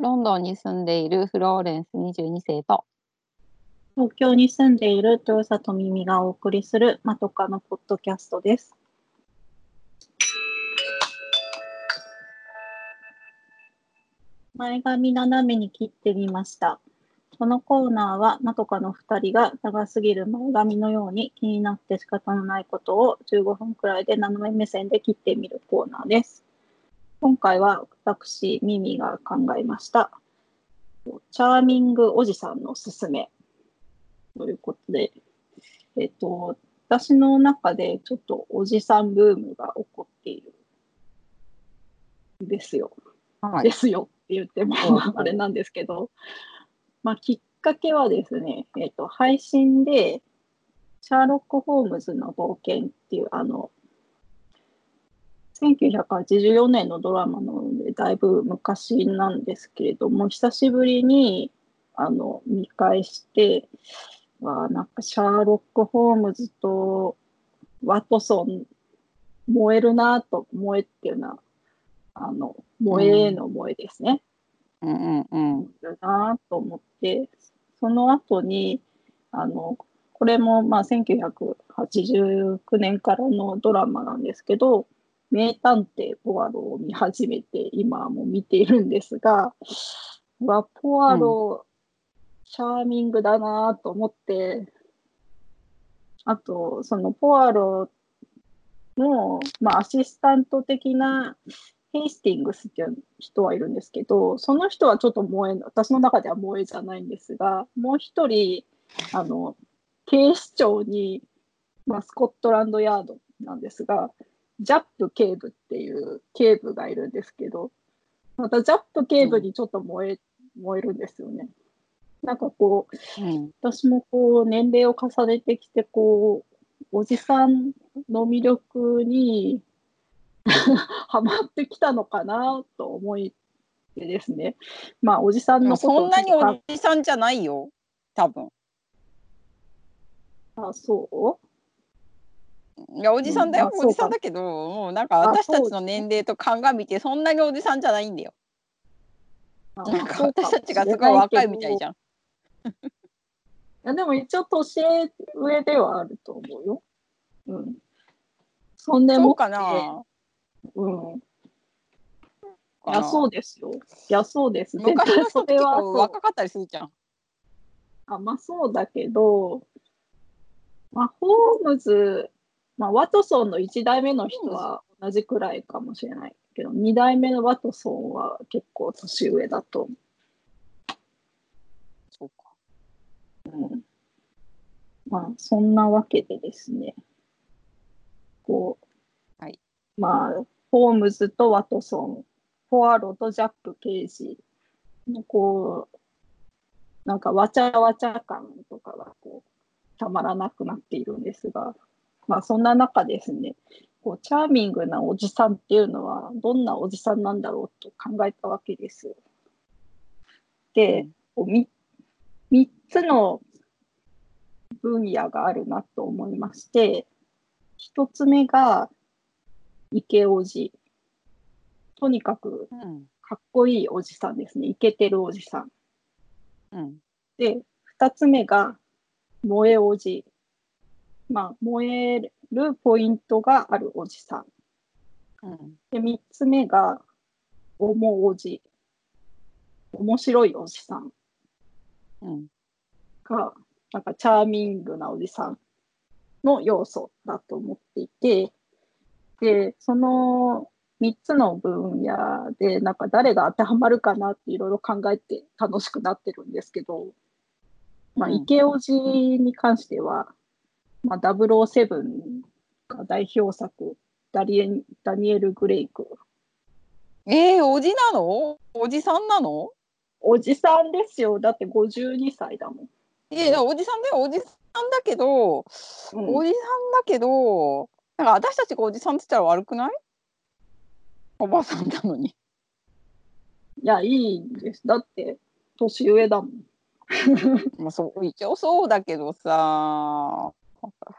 ロンドンに住んでいるフローレンス22世と東京に住んでいる豊里耳がお送りするまとかのポッドキャストです。前髪斜めに切ってみました。このコーナーはまとかの2人が長すぎる前髪のように気になって仕方のないことを15分くらいで斜め目線で切ってみるコーナーです。今回は私、ミミが考えました。チャーミングおじさんのすすめ。ということで、えっと、私の中でちょっとおじさんブームが起こっている。んですよ。はですよって言ってもうんあれなんですけど、まあ、きっかけはですね、えっと、配信で、シャーロック・ホームズの冒険っていう、あの、1984年のドラマなので、だいぶ昔なんですけれども、久しぶりに、あの、見返して、わあなんかシャーロック・ホームズとワトソン、燃えるなと、燃えっていうのは、あの、萌えの萌えですね。うんうんうんだなと思って、その後に、あの、これもまあ1989年からのドラマなんですけど、名探偵ポワロを見始めて、今も見ているんですが、ポワロ、シャーミングだなと思って、あと、そのポワロの、まあ、アシスタント的なヘイスティングスっていう人はいるんですけど、その人はちょっと萌え、私の中では萌えじゃないんですが、もう一人、あの、警視庁に、まあ、スコットランドヤードなんですが、ジャップ警部っていう警部がいるんですけど、またジャップ警部にちょっと燃え、燃えるんですよね。なんかこう、うん。私もこう年齢を重ねてきてこうおじさんの魅力に ハマってきたのかなと思いてですね。まあおじさんのことそんなにをおじさんじゃないよ多分。あそいやおじさんだよ、うんあおじさんだけどもうなんかあ私たちの年齢と鑑みてそんなにおじさんじゃないんだよ。うなんか私たちがすごい若いみたいじゃん。いやでも一応年上ではあると思うよ。うん。そんでもかな。うん。いやそうですよ。いやそうです。絶昔対の人れは若かったりするじゃん。あ、まあそうだけど、まあ、ホームズ、まあ、ワトソンの1代目の人は同じくらいかもしれないけど、2代目のワトソンは結構年上だと。思そうか。う。うん、まあ、そんなわけでですね、こう、はい。まあ、ホームズとワトソン、フォアロとジャック刑事のこう、なんかわちゃわちゃ感とかがこうたまらなくなっているんですが、まあそんな中ですね、こうチャーミングなおじさんっていうのはどんなおじさんなんだろうと考えたわけです。で、こうみ3つの分野があるなと思いまして、1つ目がイケおじ。とにかくうんかっこいいおじさんですね。イケてるおじさん。うんで、二つ目が、萌えおじ。まあ、燃えるポイントがあるおじさん。うん。で、三つ目が、おもおじ。面白いおじさん。うん。が、なんかチャーミングなおじさんの要素だと思っていて、で、その3つの分野で、なんか誰が当てはまるかなっていろいろ考えて楽しくなってるんですけど、まあ、うん。池オジに関しては、まあ、007が代表作ダリエン、ダニエル・グレイク。えー、おじなの？おじさんなの？おじさんですよ。だって52歳だもん。いやおじさんだよおじさんだけど、うんおじさんだけどなんか私たちがおじさんって言ったら悪くない？おばさんなのにいや、いいんです。だって、年上だもん。まあそう一応そうだけどさ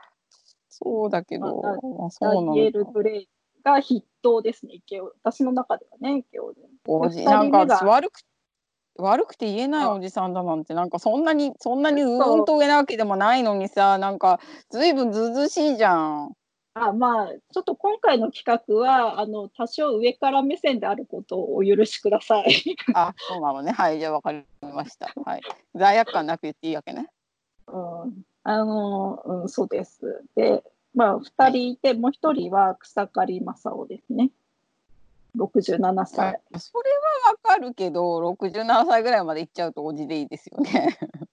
そうだけど、まあまあ、ダそうなニエル・のかグレイが筆頭ですね。池尾私の中ではね、池尾で。おじ二なんか悪く悪くて言えないあおじさんだなんてなんかそんなにそんなにうーんと上なわけでもないのにさなんかずいぶんずうずうしいじゃん。あまあ、ちょっと今回の企画は、あの、多少上から目線であることをお許しください。あそうなのねはいじゃあわかりました。はい罪悪感なく言っていいわけね。うん、あの、うん、そうです。で、まあ、2人いて、もう1人は草刈正雄ですね。67あ歳。それはわかるけど67歳ぐらいまで行っちゃうとおじでいいですよね。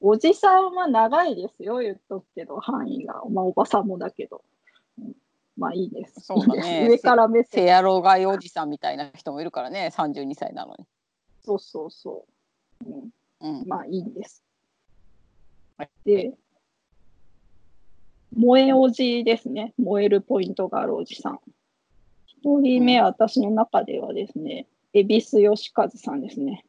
おじさんは長いですよ、言っとくけど、範囲が。まあ、おばさんもだけど。うんまあ、いいです。そうだね 上から目線。せやろがいおじさんみたいな人もいるからね32歳なのに。そうそうそう。うんうん、まあいいんですはい。で、燃えおじですね。燃えるポイントがあるおじさん。一人目、私の中ではですね、恵比寿義和さんですね。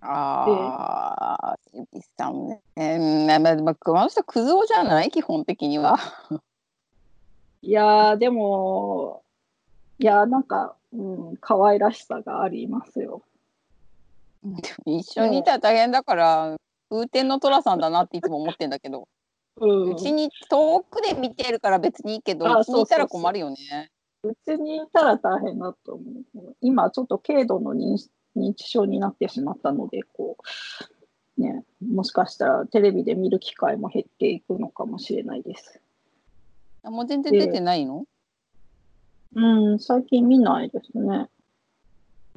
ああ、エビさんね。うんまあまあまあ、熊の人クズ男じゃない？基本的には。いやー、でも、いやー、なんか、うん、可愛らしさがありますよ。でも一緒にいたら大変だから、風天の寅さんだなっていつも思ってんだけど、うん、うちに遠くで見てるから別にいいけど、あうちにいたら困るよね。うちにいたら大変だと思う。今、ちょっと軽度の認認知症になってしまったので、こう、ね、もしかしたらテレビで見る機会も減っていくのかもしれないです。あもう全然出てないの、うん、最近見ないですね。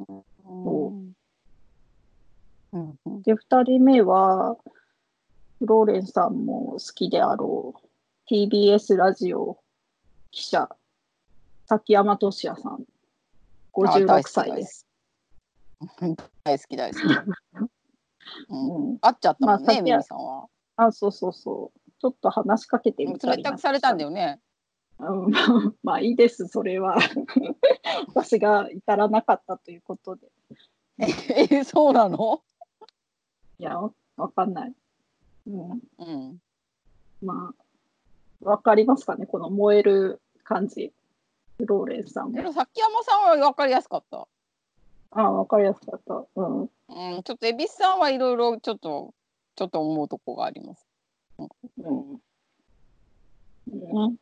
うんうんうんで、2人目は、フローレンさんも好きであろう、TBS ラジオ記者、崎山俊也さん、あ大56好き歳です。大好き 大好き。うん、うん、会っちゃったもんね、まあさんは。あ、そうそうそう。ちょっと話しかけてみたり冷たくされたんだよ。よね。うん、まあいいです、それは。私が至らなかったということで。え、そうなの？いや、わわかんない。うん、うん。まあ、わかりますかね、この燃える感じ。フローレンさんも。でも崎山さんは分かりやすかった。あ、わかりやすかった。うん。うん、ちょっと蛭子さんはいろいろちょっとちょっと思うとこがあります。うん。ね、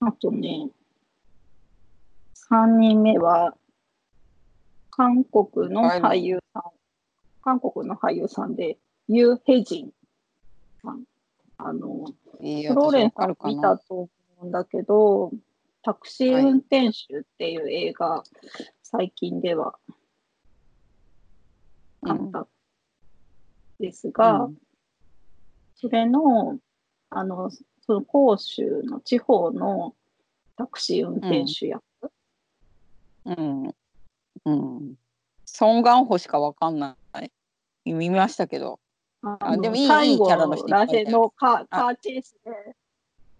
あとね、3人目は、韓国の俳優さん、韓国の俳優さんで、ユー・ヘジンさん。あの、いいフローレンさん見たと思うんだけど、タクシー運転手っていう映画、最近ではあったですが、うんそれの、あの、その広州の地方のタクシー運転手役、うん。うん。ソン・ガンホしかわかんない。見ましたけど、ああでもいい最後らへんのカカーチェイスで、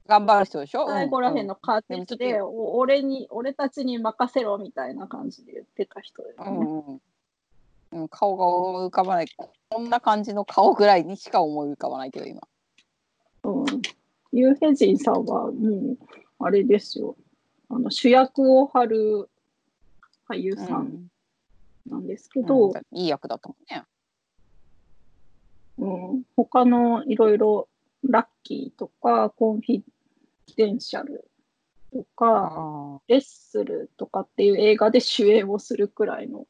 頑張る人でしょ？最後らへんのカーチェイスで、でもちょっお俺に、俺たちに任せろみたいな感じで言ってた人ですね。うんうんうん、顔が思い浮かばない。こんな感じの顔ぐらいにしか思い浮かばないけど、今。うん。ユーヘジンさんはもう、あれですよ。あの主役を張る俳優さんなんですけど、うんいい役だったもんね。うん、他のいろいろラッキーとかコンフィデンシャルとかあレッスルとかっていう映画で主演をするくらいの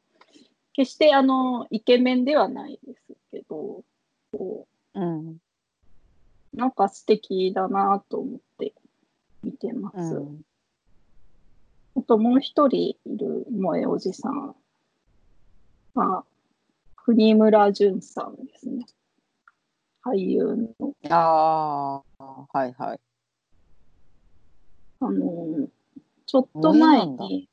決してあのイケメンではないですけどこあ。うん。うなんか素敵だなと思って見てます。うん。あともう一人いる萌えおじさんは国村淳さんですね。俳優のああ、はいはい。あのちょっと前に、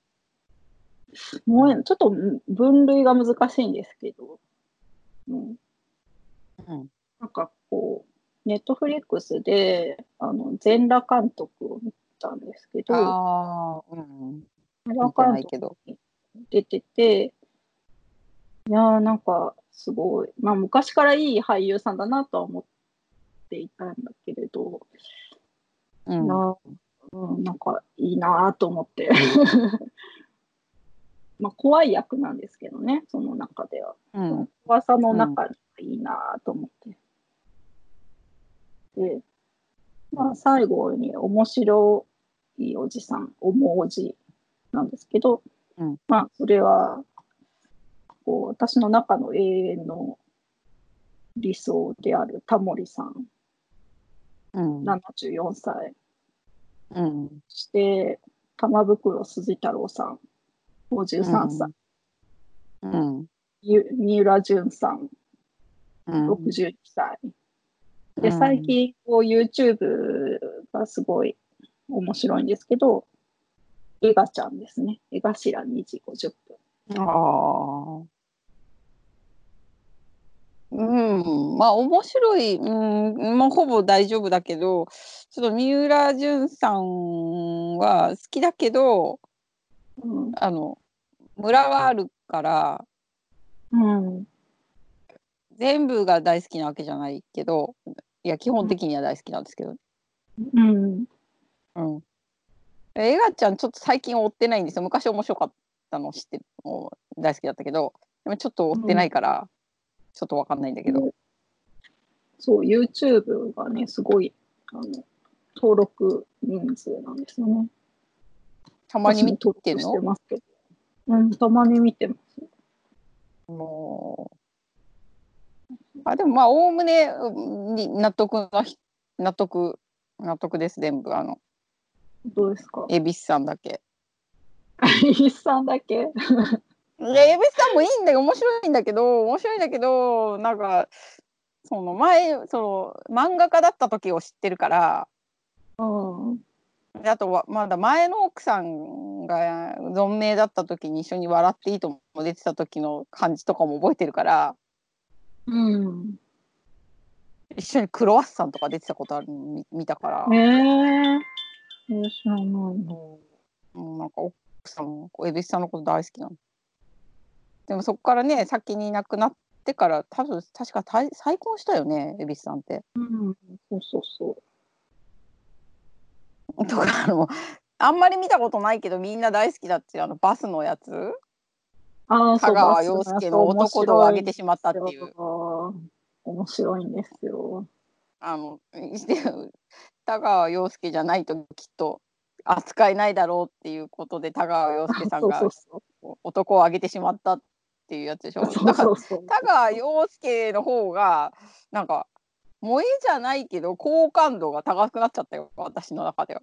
もうちょっと分類が難しいんですけど、うん、うん。なんかこう、ネットフリックスで、あの、全裸監督を見たんですけど、ああ、うん。全裸監督ないけど。出てて、いやーなんかすごい、まあ昔からいい俳優さんだなとは思っていたんだけれど、うんいや。ーうん、なんかいいなと思って。まあ、怖い役なんですけどね、その中では。うん。怖さの中にいいなと思って。で、まあ、最後に面白いおじさん、おもおじなんですけど、うんまあ、それは、こう、私の中の永遠の理想であるタモリさん、うん。74歳。うん。そして、玉袋筋太郎さん、53歳。うん。ゆ三浦淳さん、うん。62歳。で、うん最近、こう、YouTube がすごい面白いんですけど、エガちゃんですね。エガシラ2時50分。ああ。うん、まあ面白い、うん、もうほぼ大丈夫だけど、ちょっと三浦淳さんは好きだけど、うん。あの、ムラはあるから、うん。全部が大好きなわけじゃないけど、いや、基本的には大好きなんですけど、うん。うん。エガちゃん、ちょっと最近追ってないんですよ。昔面白かったの知ってる、もう大好きだったけど、でもちょっと追ってないから、ちょっとわかんないんだけど。そう、YouTube がね、すごい、あの、登録人数なんですよね。たまに見てんの？ますけど。うん、たまに見てます。もう。あ、でもまあ、おおむね納得なひ、納得、納得です、全部。あの、どうですか？恵比寿さんだけ。イさんだけ？いや、恵比寿さんもいいんだよ、面白いんだけど、面白いんだけど、なんか、その前、その漫画家だった時を知ってるから、うん。であとはまだ前の奥さんが存命だった時に一緒に笑っていいとも出てた時の感じとかも覚えてるから、うん。一緒にクロワッサンとか出てたことあるの見見たから。へえ。そう知らないな。もうなんか奥さんも恵比寿さんのこと大好きなの。でもそこからね先にいなくなってから多分確か再再婚したよね恵比寿さんって。うん。そうそうそう。とかあのあんまり見たことないけどみんな大好きだっていうあのバスのやつああ、香川洋介の男度を上げてしまったっていう。面白いんですよ。あの 田川陽介じゃないときっと扱えないだろうっていうことで田川陽介さんが男を上げてしまったっていうやつでしょ。う。そうだからそうそう。田川陽介の方がなんか萌えじゃないけど好感度が高くなっちゃったよ私の中では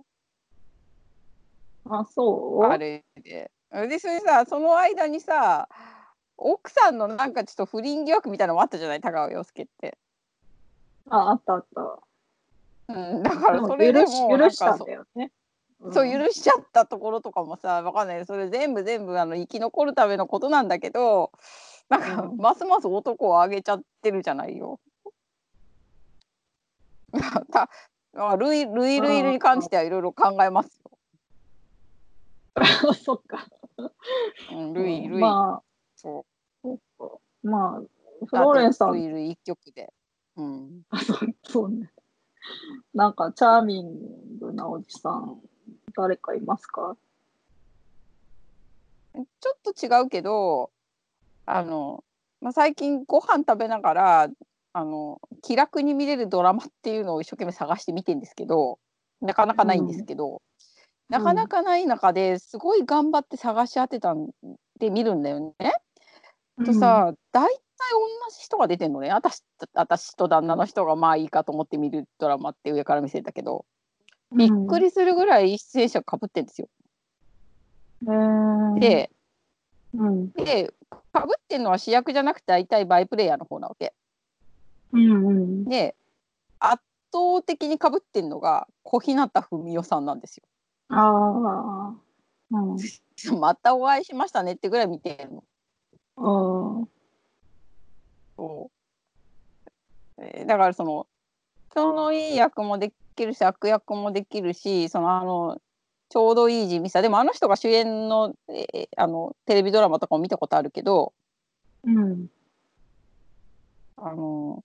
あ、そう？あれで。でそれさその間にさ奥さんのなんかちょっと不倫疑惑みたいなのもあったじゃない？田川陽介って。あ、あったあった。うん、だからそれでも許したんだよね。そう許しちゃったところとかもさわかんないそれ全部全部あの生き残るためのことなんだけどなんかうんますます男を上げちゃってるじゃないよ。たあルイルイルイに関してはいろいろ考えますよ。うん。そっか。うん、ルイルイ、まあ、そそっか。まあ、う。フローレンさん、一曲で。うん。あそうそうね。なんか、チャーミングなおじさん、誰かいますか？ちょっと違うけどあの、まあ、最近ご飯食べながらあの気楽に見れるドラマっていうのを一生懸命探して見てんですけどなかなかないんですけど、なかなかない中ですごい頑張って探し当てたんで見るんだよね。と、さ、大体同じ人が出てんのね。私私と旦那の人がまあいいかと思って見るドラマって上から見せたけどびっくりするぐらい出演者かぶってんですよ。うん、でうん、でかぶってんのは主役じゃなくて大体バイプレイヤーの方なわけ。うん、うん。で圧倒的にかぶってんのが小日向文世さんなんですよ。ああ、うん、またお会いしましたねってぐらい見てるの。うん、そうえーだからその人のいい役もできるし悪役もできるしそのあのちょうどいい地味さ。でもあの人が主演の,、えーあのテレビドラマとかも見たことあるけどうん、あの、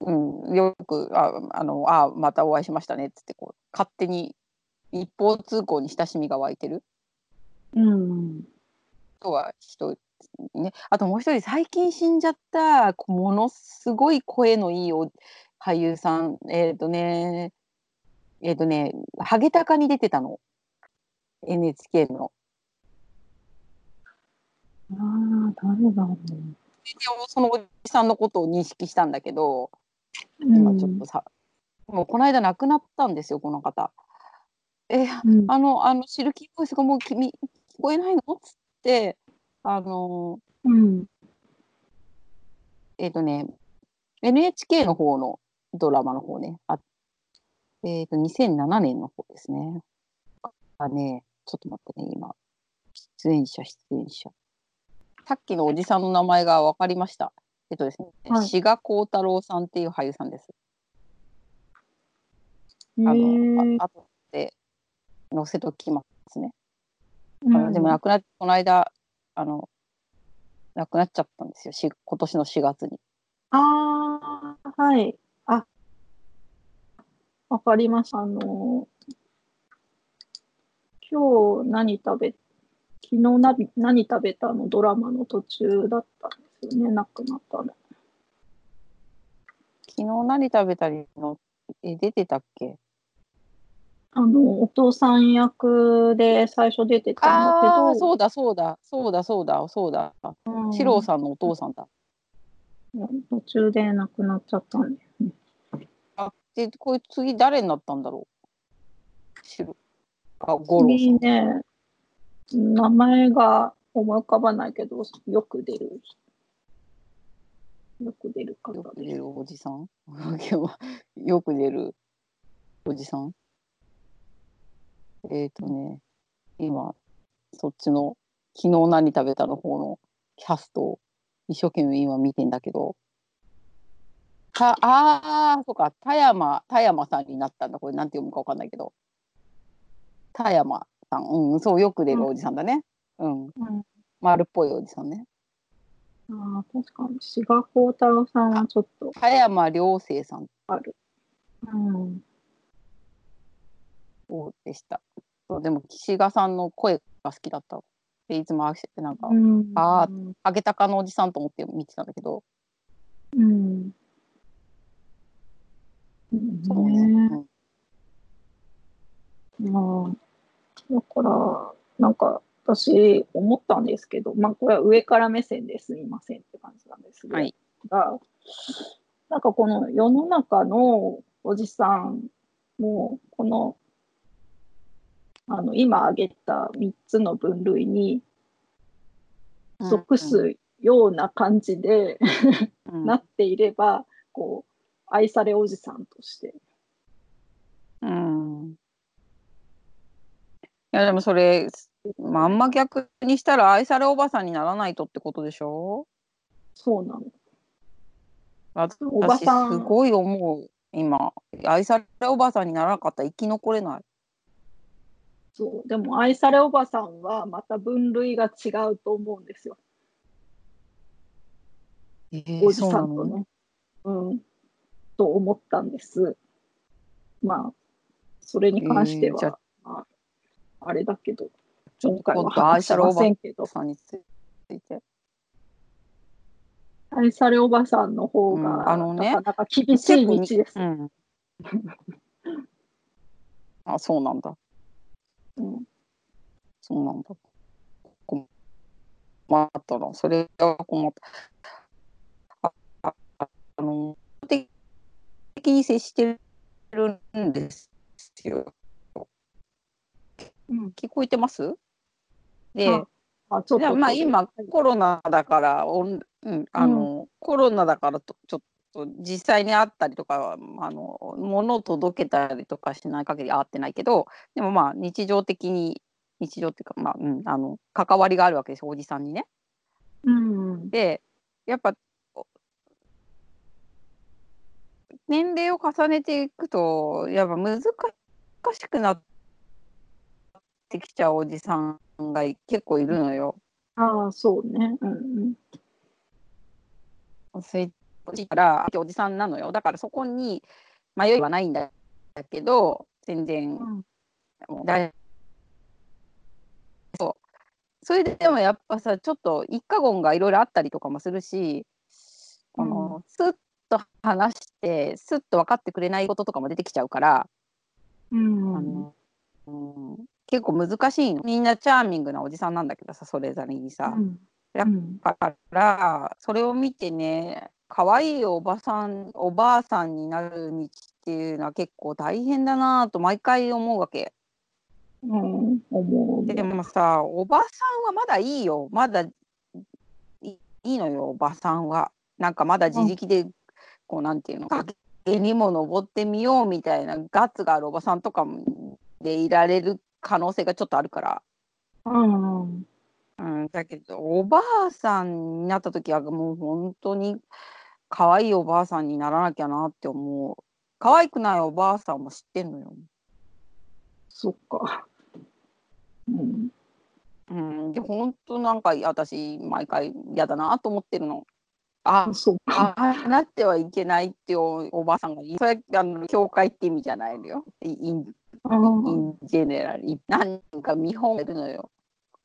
うん、よくああのあまたお会いしましたねっつってこう勝手に一方通行に親しみが湧いてる。うん。とは人ね、あともう一人最近死んじゃったこものすごい声のいいお俳優さんえっ、とねえっ、とね「ハゲタカ」に出てたの NHK の。ああ、誰だろそのおじさんのことを認識したんだけどう。今ちょっとさ、もうこの間亡くなったんですよこの方。えうん。あのあのシルキーボイスがもう君聞こえないの？っつってあのうん。えっ、とね NHK の方のドラマの方ねあえっ、と2007年の方ですね。あねちょっと待ってね今出演者出演者さっきのおじさんの名前が分かりました。えっとですね、はい志賀幸太郎さんっていう俳優さんです。へあーのああとで載せときますね。うんあのでも亡くなっこの間あの亡くなっちゃったんですよし今年の4月に。ああ、はい。かりました。あの、今日何食べ、昨日何何食べたの？ドラマの途中だったんですよね、亡くなったの。昨日何食べたりの？え出てたっけ？あの、お父さん役で最初出てたんだけど、ああーそうだそうだそうだそうだそうだうん四郎さんのお父さんだ。途中で亡くなっちゃったんだよね。あでこれ次誰になったんだろう？四郎あ五郎次さん。ね、名前が思い浮かばないけど、よく出る。よく出る方。よく出るおじさん？よく出るおじさん？えっ、ー、とね今そっちの昨日何食べたの方のキャストを一生懸命今見てんだけどたああそうか田山田山さんになったんだこれなんて読むかわかんないけど田山さんうんそうよく出るおじさんだねうんうん丸っぽいおじさんねああ、確かに。志賀幸太郎さんはちょっと田山良生さんある。うん。そうでした。そうでも岸賀さんの声が好きだった。でいつもあなんか、うん。あハゲタカのおじさんと思って見てたんだけど、うん。まあ、だから、なん。か、私、思ったん。ですけど、まあ、これは上から目線ですみません。って感じなん。ですはいが、なん。かこの世の中のおじさん。も、この、あの、今挙げた3つの分類に属すような感じで、なっていれば、こう、愛されおじさんとして。うん。いやでもそれまんま逆にしたら愛されおばさんにならないとってことでしょ？そうなの。私おばさんすごい思う今愛されおばさんにならなかったら生き残れない。そう。でも、愛されおばさんはまた分類が違うと思うんですよ。えーおじさんとね。うん。と思ったんです。まあ、それに関しては、あまあ、あれだけど、今回は話しませんけど、さんについて。愛されおばさんの方うんが、あのねなかなか厳しい道です。うん。あ、そうなんだ。うんそうなんだ。困ったな。それが困った。あの、的に接してるんですよ。うん。聞こえてます？で、ああちまあ今コロナだからオン、うん、あの、コロナだからとちょっと実際に会ったりとかはあの物を届けたりとかしない限り会ってないけどでもまあ日常的に日常っていうかまあ、うん、あの関わりがあるわけですよおじさんにね。うん。でやっぱお年齢を重ねていくとやっぱ難しくなってきちゃうおじさんが結構いるのよ。ああ、そうね。うんうん。そういうおじからおじさんなのよだからそこに迷いはないんだけど全然うん大そそれでもやっぱさちょっと一過言がいろいろあったりとかもするしこの、スッと話してスッと分かってくれないこととかも出てきちゃうから、うんあのうん、結構難しいのみんなチャーミングなおじさんなんだけどさそれぞれにさ、うんだからそれを見てね可愛いおばさんおばあさんになる道っていうのは結構大変だなと毎回思うわけ。うん、思う。でもさおばさんはまだいいよまだいいいのよおばさんは。なんかまだ自力で、こうなんていうの崖にも登ってみようみたいなガッツがあるおばさんとかもでいられる可能性がちょっとあるから。うんうんうん、だけどおばあさんになった時はもう本当に可愛いおばあさんにならなきゃなって思う可愛くないおばあさんも知ってんのよ、そっか。うん。うん、で本当なんか私毎回嫌だなと思ってるのあ そうか。ああなってはいけないっておおばあさんがいいそれあの教会って意味じゃないのよインインジェネラル何人か見本がいるのよ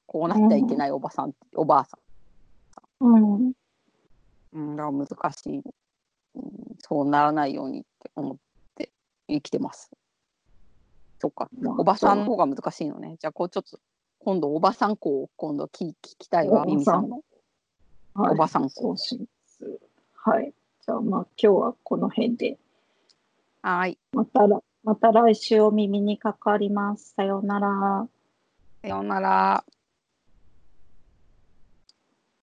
こうなってはいけないおばさんおばあさんうん。うん、だ難しい、うん。そうならないようにって思って生きてます。そっか。おばさんの方が難しいのね。じゃあ、こうちょっと、今度おばさん子を今度聞聞きたいわ、おミミさんの。はいおばさんそうします。はい。じゃあ、まあ、今日はこの辺で。はい。またら、また来週お耳にかかります。さようなら。さようなら。